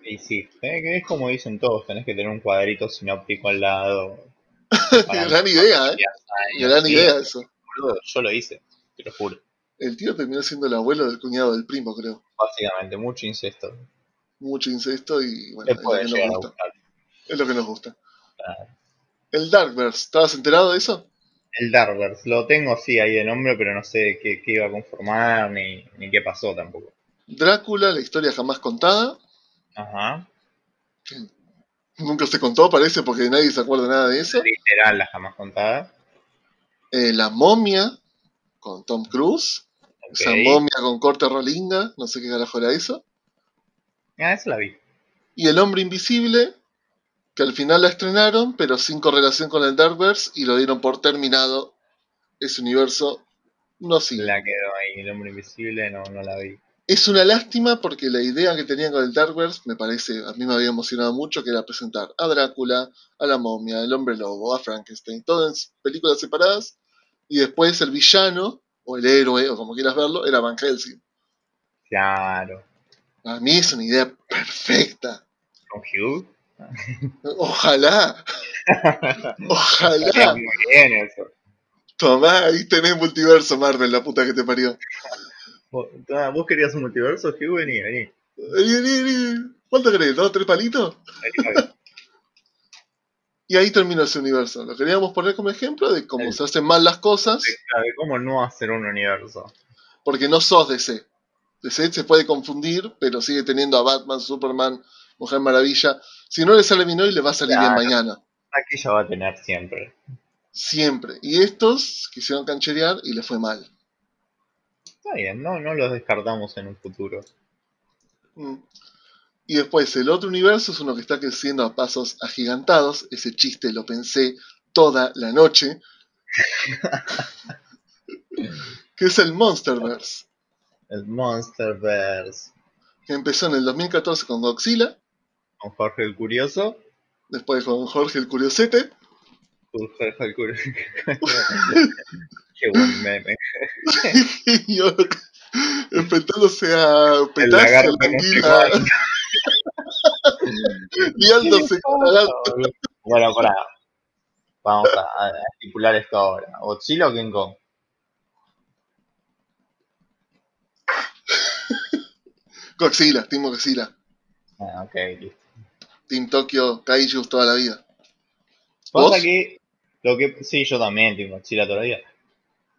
Y sí, que es como dicen todos, tenés que tener un cuadrito sinóptico al lado. Gran idea, ¿eh? Gran Sí, idea eso. yo lo hice, te lo juro. El tío terminó siendo el abuelo del cuñado del primo, creo. Básicamente, mucho incesto. Mucho incesto y bueno, es lo, que nos gusta. es lo que nos gusta. Claro. El Darkverse, ¿estabas enterado de eso? El Darkverse, lo tengo sí ahí de nombre, pero no sé qué, qué iba a conformar ni, ni qué pasó tampoco. Drácula, la historia jamás contada. Ajá. Nunca se contó, parece, porque nadie se acuerda nada de eso. Literal, la jamás contada. Eh, la momia, con Tom Cruise. Ok. Esa momia con corte rolinga, no sé qué carajo era eso. Ah, esa la vi. Y El Hombre Invisible, que al final la estrenaron, pero sin correlación con el Darkverse, y lo dieron por terminado. Ese universo no sigue. La quedó ahí, el hombre invisible, no, no la vi. Es una lástima porque la idea que tenían con el Darkverse me parece, a mí me había emocionado mucho, que era presentar a Drácula, a la momia, al hombre lobo, a Frankenstein, todas en películas separadas, y después el villano, o el héroe, o como quieras verlo, era Van Helsing. Claro. A mí es una idea perfecta. ¿Con Hugh? Ojalá, ojalá. muy bien eso. Tomá, ahí tenés multiverso Marvel, la puta que te parió. ¿Vos, ah, ¿vos querías un multiverso, Hugh? Vení, vení. Vení, vení, vení. ¿Cuánto querés? ¿Dos, tres palitos? Y ahí terminó ese universo. Lo queríamos poner como ejemplo de cómo El- se hacen mal las cosas, Claro, ¿Cómo no hacer un universo? porque no sos DC. DC se puede confundir, pero sigue teniendo a Batman, Superman, Mujer Maravilla. Si no le sale bien hoy, le va a salir bien mañana. Aquella va a tener siempre. Siempre. Y estos quisieron cancherear y le fue mal. Está bien, no, no los descartamos en un futuro. Mm. Y después el otro universo es uno que está creciendo a pasos agigantados. Ese chiste lo pensé toda la noche. que es el Monsterverse. El Monsterverse. Que empezó en el 2014 con Godzilla. Con Jorge el Curioso. Después con Jorge el Curiosete. Jorge el Curioso. Qué buen meme. yo enfrentándose a Petasio, lagarto la va. liándose. Bueno, pará. Vamos a, a estipular esto ahora. ¿Godzilla o King Kong? Godzilla, Team Godzilla. Ah, ok, listo. Team Tokyo, Kaijus toda la vida. Pasa ¿Vos? que, lo que. Sí, yo también tengo Godzilla todavía.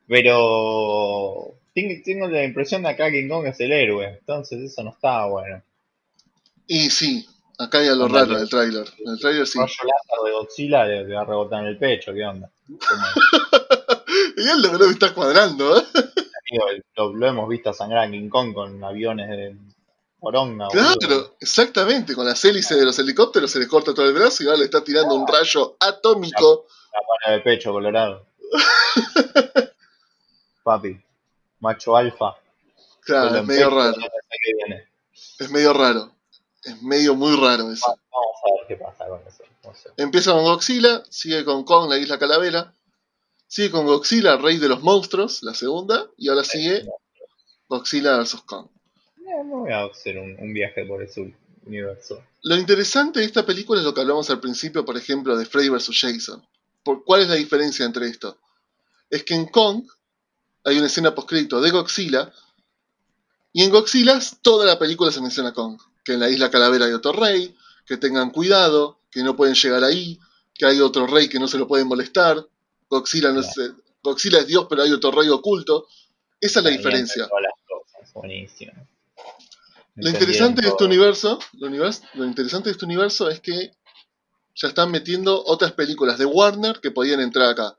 Pero. Tengo, la impresión de acá King Kong es el héroe. Entonces eso no está bueno. Y sí, acá hay algo Ándale. raro en el tráiler. En el tráiler sí. Láser de Godzilla le, va a rebotar en el pecho. ¿Qué onda? Y él lo que me está cuadrando, ¿eh? Lo, lo hemos visto sangrar a King Kong con aviones de poronga. boludo. Claro, exactamente. Con las hélices de los helicópteros se le corta todo el brazo y ahora le está tirando un rayo atómico. La pana de pecho colorado. Papi. Macho alfa. Claro, es medio raro. Es medio raro. Es medio muy raro eso. Vamos a ver qué pasa con eso. No sé. Empieza con Godzilla, sigue con Kong, la isla Calavera. Sigue con Godzilla, rey de los monstruos, la segunda. Y ahora sigue Godzilla vs. Kong. Eh, No voy a hacer un, un viaje por ese universo. Lo interesante de esta película es lo que hablamos al principio, por ejemplo, de Freddy vs. Jason. ¿Por ¿Cuál es la diferencia entre esto? Es que en Kong hay una escena postcrédito de Godzilla, y en Godzilla toda la película se menciona a Kong. Que en la isla Calavera hay otro rey, que tengan cuidado, que no pueden llegar ahí, que hay otro rey que no se lo pueden molestar. Godzilla, no sé, Godzilla es Dios, pero hay otro rey oculto. Esa es la diferencia. todas las cosas, Buenísimo. Lo interesante de este universo, lo, univers- lo interesante de este universo es que ya están metiendo otras películas de Warner que podían entrar acá.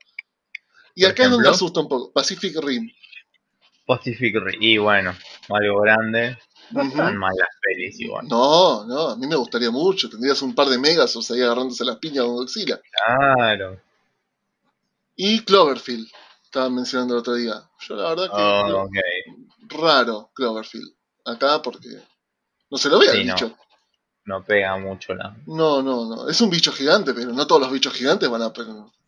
Y acá es donde ejemplo. asusta un poco. Pacific Rim. Pacific Rim. Y bueno, algo grande. No Ujú. están mal las pelis igual. No, no, a mí me gustaría mucho. Tendrías un par de Megasos ahí agarrándose las piñas con Godzilla. Claro. Y Cloverfield, estaban mencionando el otro día. Yo la verdad que Oh, ok. raro Cloverfield. Acá porque no se lo ve Sí, el no. bicho. No pega mucho la. No, no, no. Es un bicho gigante, pero no todos los bichos gigantes van a...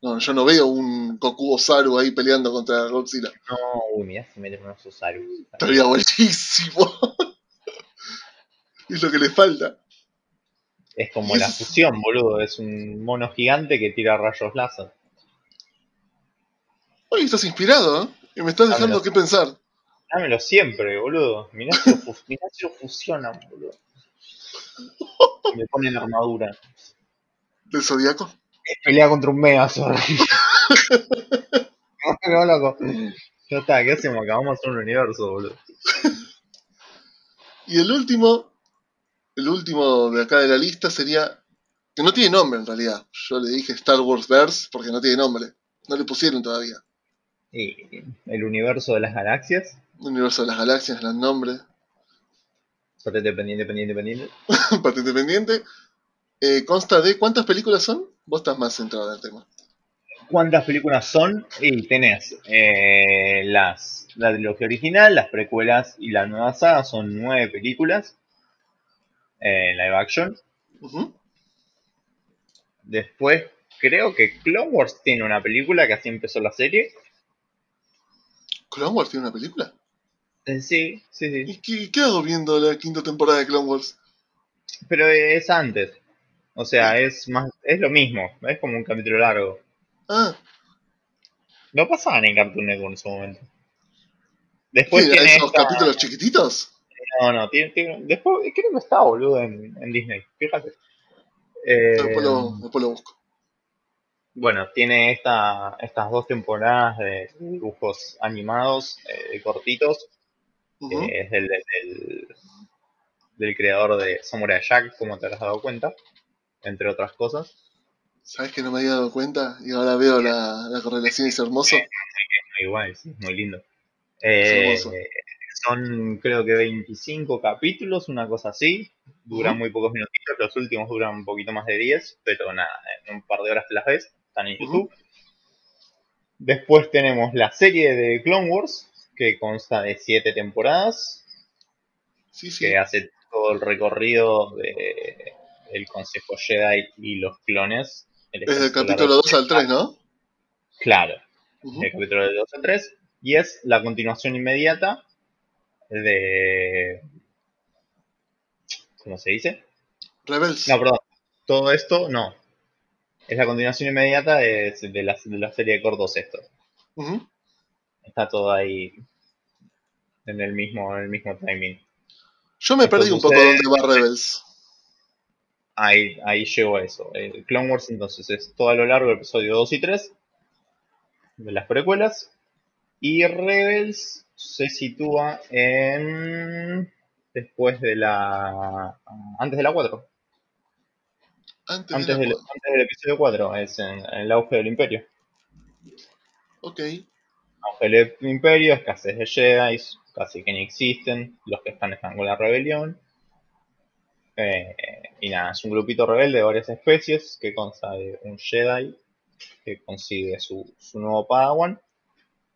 No, yo no veo un Goku Osaru ahí peleando contra Godzilla. No, uy, mirá si meten unos Osaru. Estaría buenísimo. es lo que le falta. Es como la fusión, boludo. Es un mono gigante que tira rayos láser. Oye, estás inspirado, ¿eh? Y me estás dejando que pensar. Dámelo siempre, boludo. Mirá si lo, mirá si lo fusionan, boludo. Me ponen armadura. ¿Del Zodíaco? Pelea contra un Megazord. no, loco. Ya está, ¿qué hacemos? Acabamos de hacer un universo, boludo. Y el último, el último de acá de la lista sería... Que no tiene nombre en realidad. Yo le dije Star Wars Verse porque no tiene nombre. No le pusieron todavía. Y el universo de las galaxias. Universo de las Galaxias, el nombre. Patente pendiente, pendiente, pendiente. Patente pendiente. Eh, consta de... ¿Cuántas películas son? Vos estás más centrado en el tema. ¿Cuántas películas son? Y tenés eh, las, la trilogía original, las precuelas y la nueva saga. Son nueve películas. En live action. Después, creo que Clone Wars tiene una película que así empezó la serie. ¿Clone Wars tiene una película? Eh, sí, sí, sí. ¿Y qué, qué hago viendo la quinta temporada de Clone Wars? Pero es antes. O sea, es más, es lo mismo. Es como un capítulo largo. Ah, No pasaban en Cartoon Network en su momento. Después ¿qué, tiene esos esta- capítulos chiquititos? No, no, tiene, tiene- después creo que está boludo en, en Disney. Fíjate. Eh, Después lo, después lo busco. bueno, tiene esta, estas dos temporadas de dibujos animados, eh, cortitos, Que es del, del, del creador de Samurai Jack, como te habrás dado cuenta, entre otras cosas. ¿Sabes que no me había dado cuenta? Y ahora veo la, la correlación y es hermoso. Igual, sí, muy lindo. Es Eh, hermoso. son creo que 25 capítulos, una cosa así. Duran muy pocos minutitos, los últimos duran un poquito más de 10, pero nada, en un par de horas te las ves, están en. YouTube. Después tenemos la serie de Clone Wars, que consta de 7 temporadas, Sí, sí. que hace todo el recorrido de el Consejo Jedi y los clones. el Es del capítulo 2 al 3, ¿no? Claro, Ujú. el capítulo del 2 al 3, y es la continuación inmediata de... ¿Cómo se dice? Rebels. No, perdón. Todo esto, no. Es la continuación inmediata de, de la, de la serie de cortos esto. Ujú. Está todo ahí en el mismo, en el mismo timing. Yo me Esto perdí un poco sucede- dónde va Rebels. Ahí, ahí llegó a eso. El Clone Wars entonces es todo a lo largo del episodio 2 y 3 de las precuelas. Y Rebels se sitúa en... después de la... antes de la 4. Antes, Antes de la del, antes del episodio 4. Es en, en el auge del imperio. Ok. Auge del imperio, escasez de Jedi, casi que ni existen. Los que están están con la rebelión. Eh, y nada, es un grupito rebelde de varias especies que consta de un Jedi que consigue su, su nuevo Padawan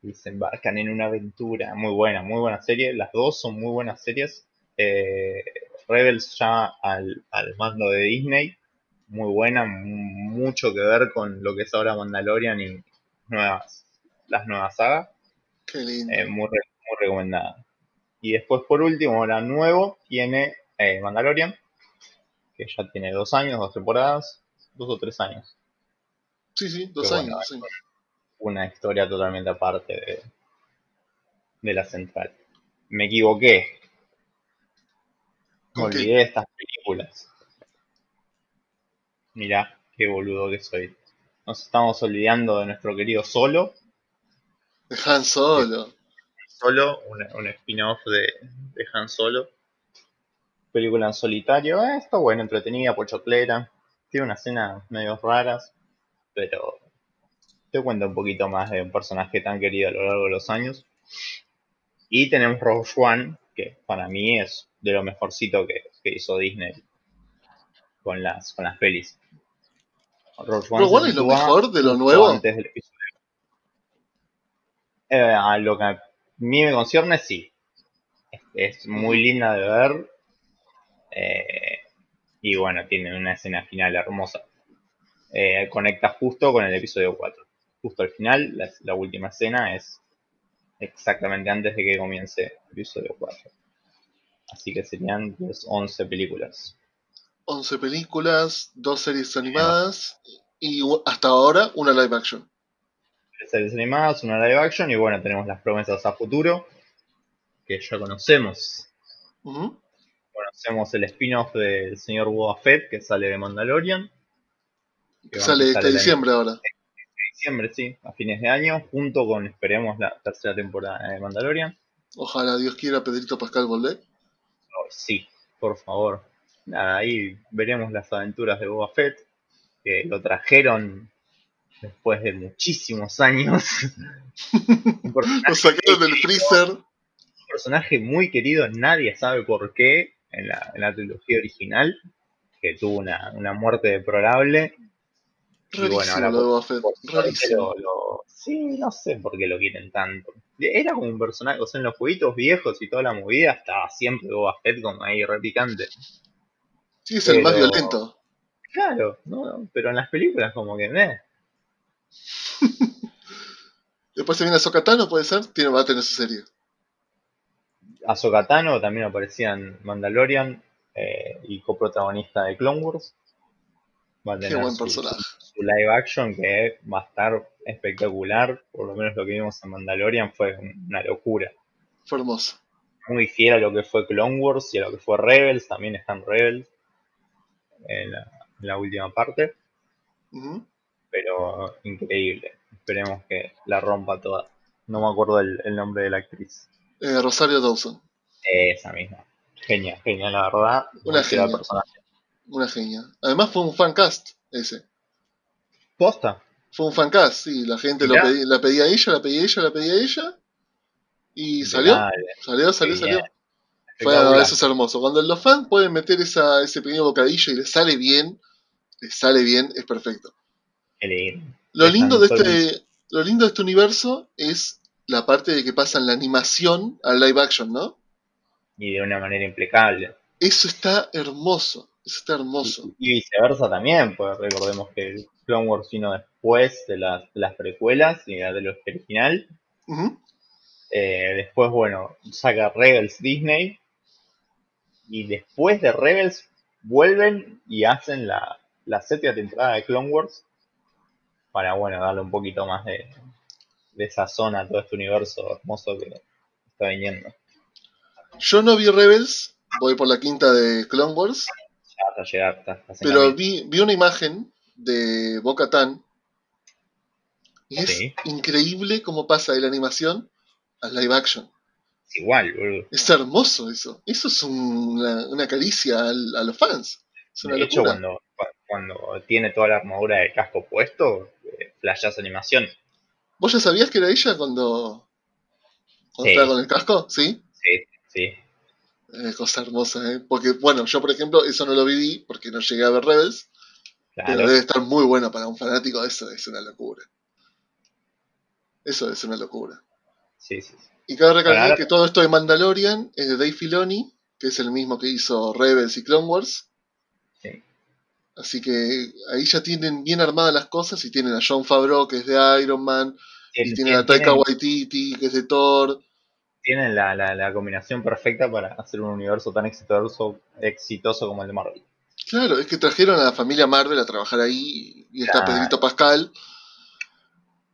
y se embarcan en una aventura muy buena, muy buena serie. Las dos son muy buenas series. Eh, Rebels ya al, al mando de Disney, muy buena, mu- mucho que ver con lo que es ahora Mandalorian y nuevas, las nuevas sagas. Qué lindo. Eh, muy, re- muy recomendada. Y después, por último, ahora nuevo, tiene eh, Mandalorian, que ya tiene dos años, dos temporadas, dos o tres años. sí, sí, dos años. bueno, sí. Una historia totalmente aparte de, de la central. Me equivoqué. Olvidé de estas películas. Mirá, qué boludo que soy. Nos estamos olvidando de nuestro querido Solo. De Han Solo. Solo, un, un spin-off de, de Han Solo. Película en solitario, eh, está buena, entretenida, pochoclera. Tiene unas escenas medio raras, pero te cuenta un poquito más de un personaje tan querido a lo largo de los años. Y tenemos Rogue One, que para mí es de lo mejorcito que, que hizo Disney con las, con las pelis. Rogue One es lo mejor de lo nuevo. Antes del episodio. Eh, a lo que a mí me concierne, sí. Es, es muy linda de ver. eh, y bueno, tiene una escena final hermosa. Eh, conecta justo con el episodio 4. Justo al final, la, la última escena es exactamente antes de que comience el episodio 4. Así que serían pues, 11 películas. 11 películas, dos series animadas y hasta ahora una live action. Series animadas, una live action y bueno, tenemos las promesas a futuro que ya conocemos. Conocemos el spin-off del señor Boba Fett que sale de Mandalorian. Que sale este diciembre ahora. de diciembre, sí, a fines de año, junto con, esperemos, la tercera temporada de Mandalorian. Ojalá Dios quiera Pedrito Pascal volver. Oh, sí, por favor. Nada, ahí veremos las aventuras de Boba Fett, que lo trajeron después de muchísimos años. Lo sacaron del freezer. un personaje muy querido, nadie sabe por qué, en la, en la trilogía original, que tuvo una, una muerte deplorable. Y bueno, Rarísimo ahora lo por Rarísimo. lo- lo- Sí, no sé por qué lo quieren tanto. Era como un personaje, o sea, en los jueguitos viejos y toda la movida estaba siempre Boba Fett como ahí repicante. Sí, es el más violento. Claro, ¿no? pero en las películas como que eh. Después se viene Sokatano, puede ser. Tiene, va a tener su serie. Ahsoka Tano también aparecía en Mandalorian eh, y coprotagonista de Clone Wars. Va a Qué tener buen su, personaje. su live action que va a estar espectacular. Por lo menos lo que vimos en Mandalorian fue una locura. Fue hermoso. muy fiel a lo que fue Clone Wars y a lo que fue Rebels, también están Rebels en la, en la última parte, Ujú. Pero increíble. Esperemos que la rompa toda. No me acuerdo el, el nombre de la actriz. Eh, Rosario Dawson. Esa misma. Genial, genial, la verdad. Una genia. personaje. Una genia. Además fue un fan cast ese. Posta. Fue un fan cast, sí. La gente lo la pedía a ella, la pedía a ella, la pedía a ella. Y salió, Dale, salió, salió, salió. Fue, eso es hermoso. Cuando los fans pueden meter esa, ese pequeño bocadillo y le sale bien, le sale bien, es perfecto. Lo lindo de este, lo lindo de este universo es la parte de que pasan la animación al live action, ¿no? Y de una manera impecable. Eso está hermoso, eso está hermoso. Y viceversa también, pues recordemos que el Clone Wars vino después de las, de las precuelas y de lo original. Eh, después, bueno, saca Rebels Disney. Y después de Rebels vuelven y hacen la, la séptima temporada de Clone Wars. Para, bueno, darle un poquito más de, de sazón a todo este universo hermoso que está viniendo. Yo no vi Rebels, voy por la quinta de Clone Wars, Ya hasta llegar, hasta, hasta pero vi, vi una imagen de Boca Tan y es Sí. increíble cómo pasa de la animación al live action. Es igual, boludo. Es hermoso eso. Eso es una, una caricia al- a los fans. Es una De hecho, cuando, cu- cuando tiene toda la armadura del casco puesto, flashás animación. ¿Vos ya sabías que era ella cuando, cuando Sí. estaba con el casco? Sí. Sí, sí. Eh, cosa hermosa, ¿eh? Porque, bueno, yo, por ejemplo, eso no lo viví porque no llegué a ver Rebels, Claro. pero debe estar muy bueno para un fanático. Eso es una locura. Eso es una locura. Sí, sí, sí. Y cabe recalcar que todo esto de Mandalorian es de Dave Filoni, que es el mismo que hizo Rebels y Clone Wars. Sí. Así que ahí ya tienen bien armadas las cosas y tienen a John Favreau, que es de Iron Man, y Tien- tienen a Taika tienen, Waititi, que es de Thor. tienen la, la, la combinación perfecta para hacer un universo tan exitoso, exitoso como el de Marvel. Claro, es que trajeron a la familia Marvel a trabajar ahí y está. Pedrito Pascal.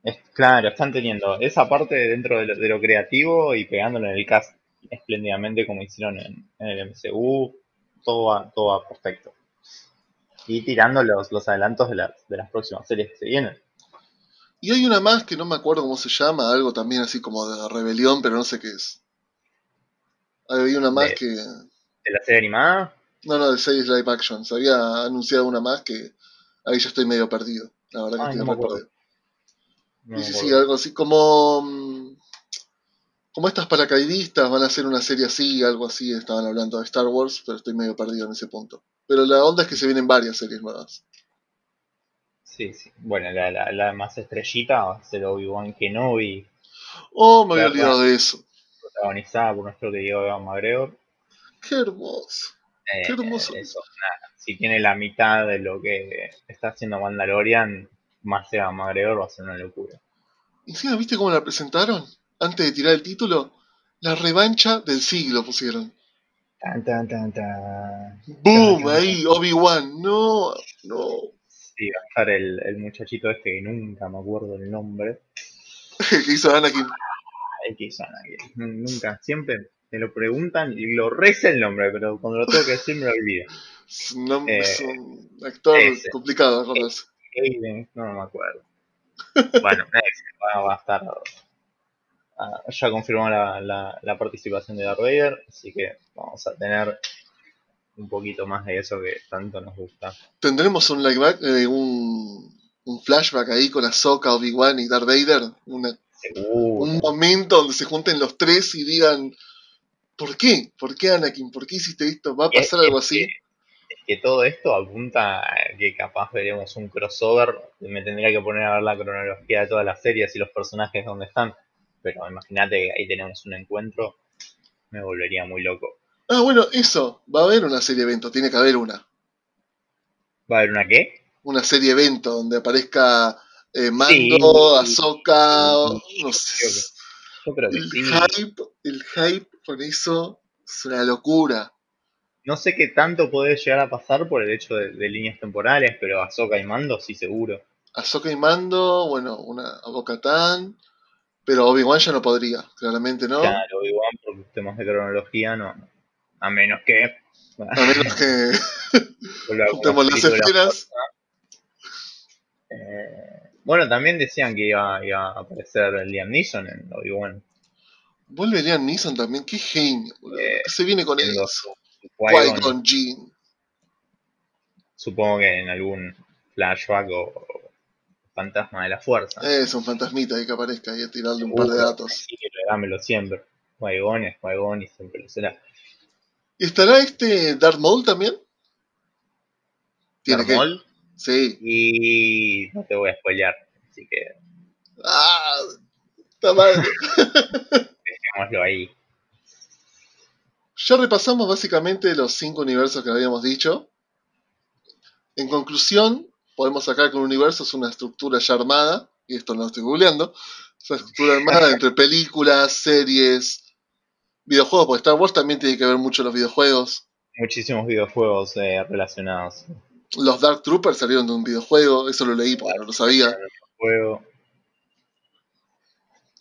Es, claro, están teniendo esa parte dentro de lo, de lo creativo y pegándolo en el cast espléndidamente como hicieron en, en el MCU. Todo va, todo va perfecto. Y tirando los, los adelantos de las, de las próximas series que se vienen. Y hay una más que no me acuerdo cómo se llama, algo también así como de rebelión, pero no sé qué es. Hay una más De- que... De la serie animada, No, no, de series live action. Se había anunciado una más que ahí ya estoy medio perdido. La verdad que estoy no me acuerdo. perdido. no Sí, sí, algo así como... Como estas paracaidistas van a hacer una serie así, algo así, estaban hablando de Star Wars, pero estoy medio perdido en ese punto. Pero la onda es que se vienen varias series nuevas. Sí, sí. Bueno, la, la, la más estrellita va a ser Obi-Wan Kenobi, Oh, me había olvidado de eso. protagonizada por nuestro querido Ewan McGregor. Qué hermoso. Eh, Qué hermoso. Eso, nada. Si tiene la mitad de lo que está haciendo Mandalorian, más Ewan McGregor va a ser una locura. Y encima, ¿viste cómo la presentaron? Antes de tirar el título, la revancha del siglo pusieron. Tan, tan, tan, tan. ¡Boom! Ahí, Obi-Wan. No, no. Sí, va a estar el, el muchachito este que nunca me acuerdo el nombre. El que hizo Anakin. El que hizo Anakin. Nunca, siempre me lo preguntan y lo reza el nombre, pero cuando lo tengo que decir me lo olvido. Nom- Eh, es un actor ese. complicado acordarse. No, no me acuerdo. Bueno, ese va, va a estar. Ah, ya confirmó la, la, la participación de Darth Vader, así que vamos a tener un poquito más de eso que tanto nos gusta. ¿Tendremos un back, eh, un, un flashback ahí con Ahsoka, Obi-Wan y Darth Vader? Una- un momento donde se junten los tres y digan, ¿por qué? ¿Por qué Anakin? ¿Por qué hiciste esto? ¿Va a pasar Es- algo es así? que- es que todo esto apunta a que capaz veremos un crossover. Me tendría que poner a ver la cronología de todas las series y los personajes donde están. Pero imagínate que ahí tenemos un encuentro. Me volvería muy loco. Ah, bueno, eso. Va a haber una serie evento, tiene que haber una. ¿Va a haber una qué? Una serie evento donde aparezca eh, Mando, Sí. Ahsoka, no Creo sé. Yo creo que El sí. hype, el hype con eso es una locura. No sé qué tanto puede llegar a pasar por el hecho de, de líneas temporales, pero Ahsoka y Mando sí seguro. Ahsoka y Mando, bueno, una a Bo-Katan, pero Obi-Wan ya no podría, claramente no. Claro, igual por temas de cronología no. A menos que. A menos que juntemos las la esferas. Eh, bueno, también decían que iba, iba a aparecer Liam Neeson en Obi-Wan. Vuelve Liam Neeson también, qué genio, boludo. Eh, ¿Qué se viene con eso? Qui-Gon. Supongo que en algún flashback o fantasma de la fuerza. Es un fantasmita ahí que aparezca y a tirarle un par de datos. Sí, dámelo siempre. Qui-Gon es y siempre lo será. ¿Y estará este Darth Maul también? Tiene Darth que. Maul, Sí. Y no te voy a spoilear, así que ¡Ah! Está mal. dejémoslo ahí. Ya repasamos básicamente los cinco universos que habíamos dicho. En conclusión, podemos sacar que un universo es una estructura ya armada, y esto no lo estoy googleando, es una estructura armada entre películas, series, videojuegos, porque Star Wars también tiene que ver mucho los videojuegos. Muchísimos videojuegos eh, relacionados. Los Dark Troopers salieron de un videojuego, eso lo leí porque no lo sabía.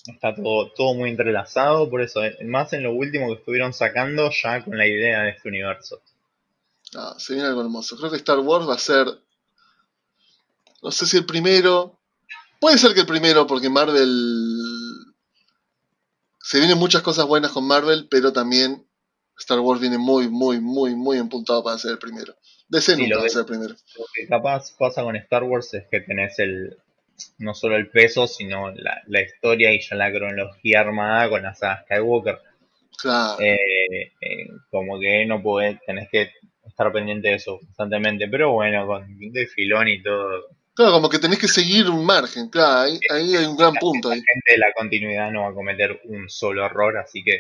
Está todo, todo muy entrelazado, por eso, eh, más en lo último que estuvieron sacando ya con la idea de este universo. Ah, se viene algo hermoso. Creo que Star Wars va a ser. No sé si el primero. Puede ser que el primero, porque Marvel. Se vienen muchas cosas buenas con Marvel, pero también Star Wars viene muy, muy, muy, muy empuntado para ser el primero. DC Sí, nunca lo va a de- ser el primero. Lo que capaz pasa con Star Wars es que tenés el no solo el peso, sino la, la historia y ya la cronología armada con la saga Skywalker. Claro. Eh, eh, como que no podés, tenés que estar pendiente de eso constantemente. Pero bueno, con de filón y todo, Claro, como que tenés que seguir un margen. Claro, ahí, ahí hay un gran punto. la gente de la continuidad no va a cometer un solo error, así que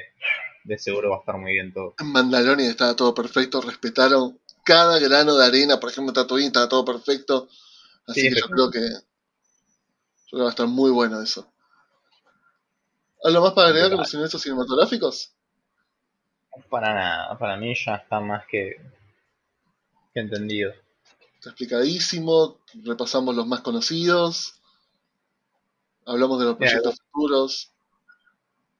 de seguro va a estar muy bien todo. En Mandalorian estaba todo perfecto, respetaron cada grano de arena. Por ejemplo, Tatooine estaba todo perfecto. Así Sí, que yo creo que. Yo creo que va a estar muy bueno eso. ¿Algo más para agregar con los universos cinematográficos? Para nada, para mí ya está más que, que entendido. Está explicadísimo. Repasamos los más conocidos. Hablamos de los Mira, proyectos futuros.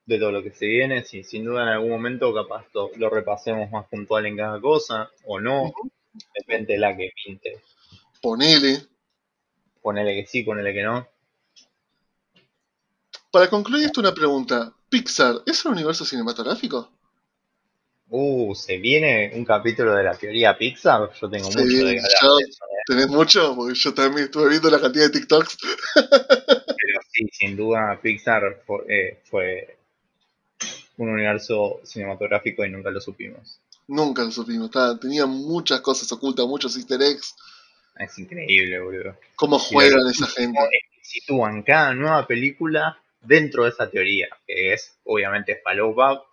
de todo lo que se viene, si sin duda en algún momento capaz lo, lo repasemos más puntual en cada cosa, o no, depende de la que pinte. Ponele. Ponele que sí, ponele que no. Para concluir esto, una pregunta. ¿Pixar es un universo cinematográfico? Uh, se viene un capítulo de la teoría Pixar, yo tengo Sí, mucho de yo- eh. ¿Tenés mucho? Porque yo también estuve viendo la cantidad de TikToks. pero sí, sin duda Pixar fue, eh, fue un universo cinematográfico y nunca lo supimos. Nunca lo supimos. Tenía muchas cosas ocultas, muchos easter eggs. Es increíble, boludo. Cómo juegan esa gente. Sitúan cada nueva película dentro de esa teoría, que es obviamente falopa.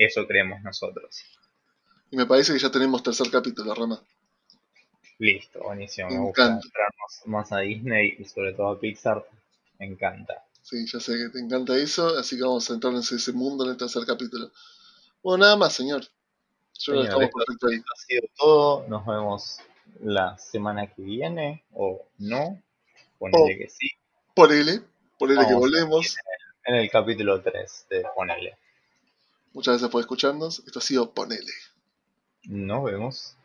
Eso creemos nosotros. Y me parece que ya tenemos tercer capítulo, Rama. Listo, buenísimo. Me Me gusta entrarnos más a Disney y sobre todo a Pixar. Me encanta. Sí, ya sé que te encanta eso, así que vamos a entrarnos en ese mundo en el tercer capítulo. Bueno, nada más, señor. Yo Señor, estamos perfectos ahí. Ha sido todo. Nos vemos la semana que viene o no. Ponele Oh. que sí. Ponele, ponele que volvemos. En el capítulo 3 de Ponele. Muchas gracias por escucharnos. Esto ha sido Ponele. Nos vemos.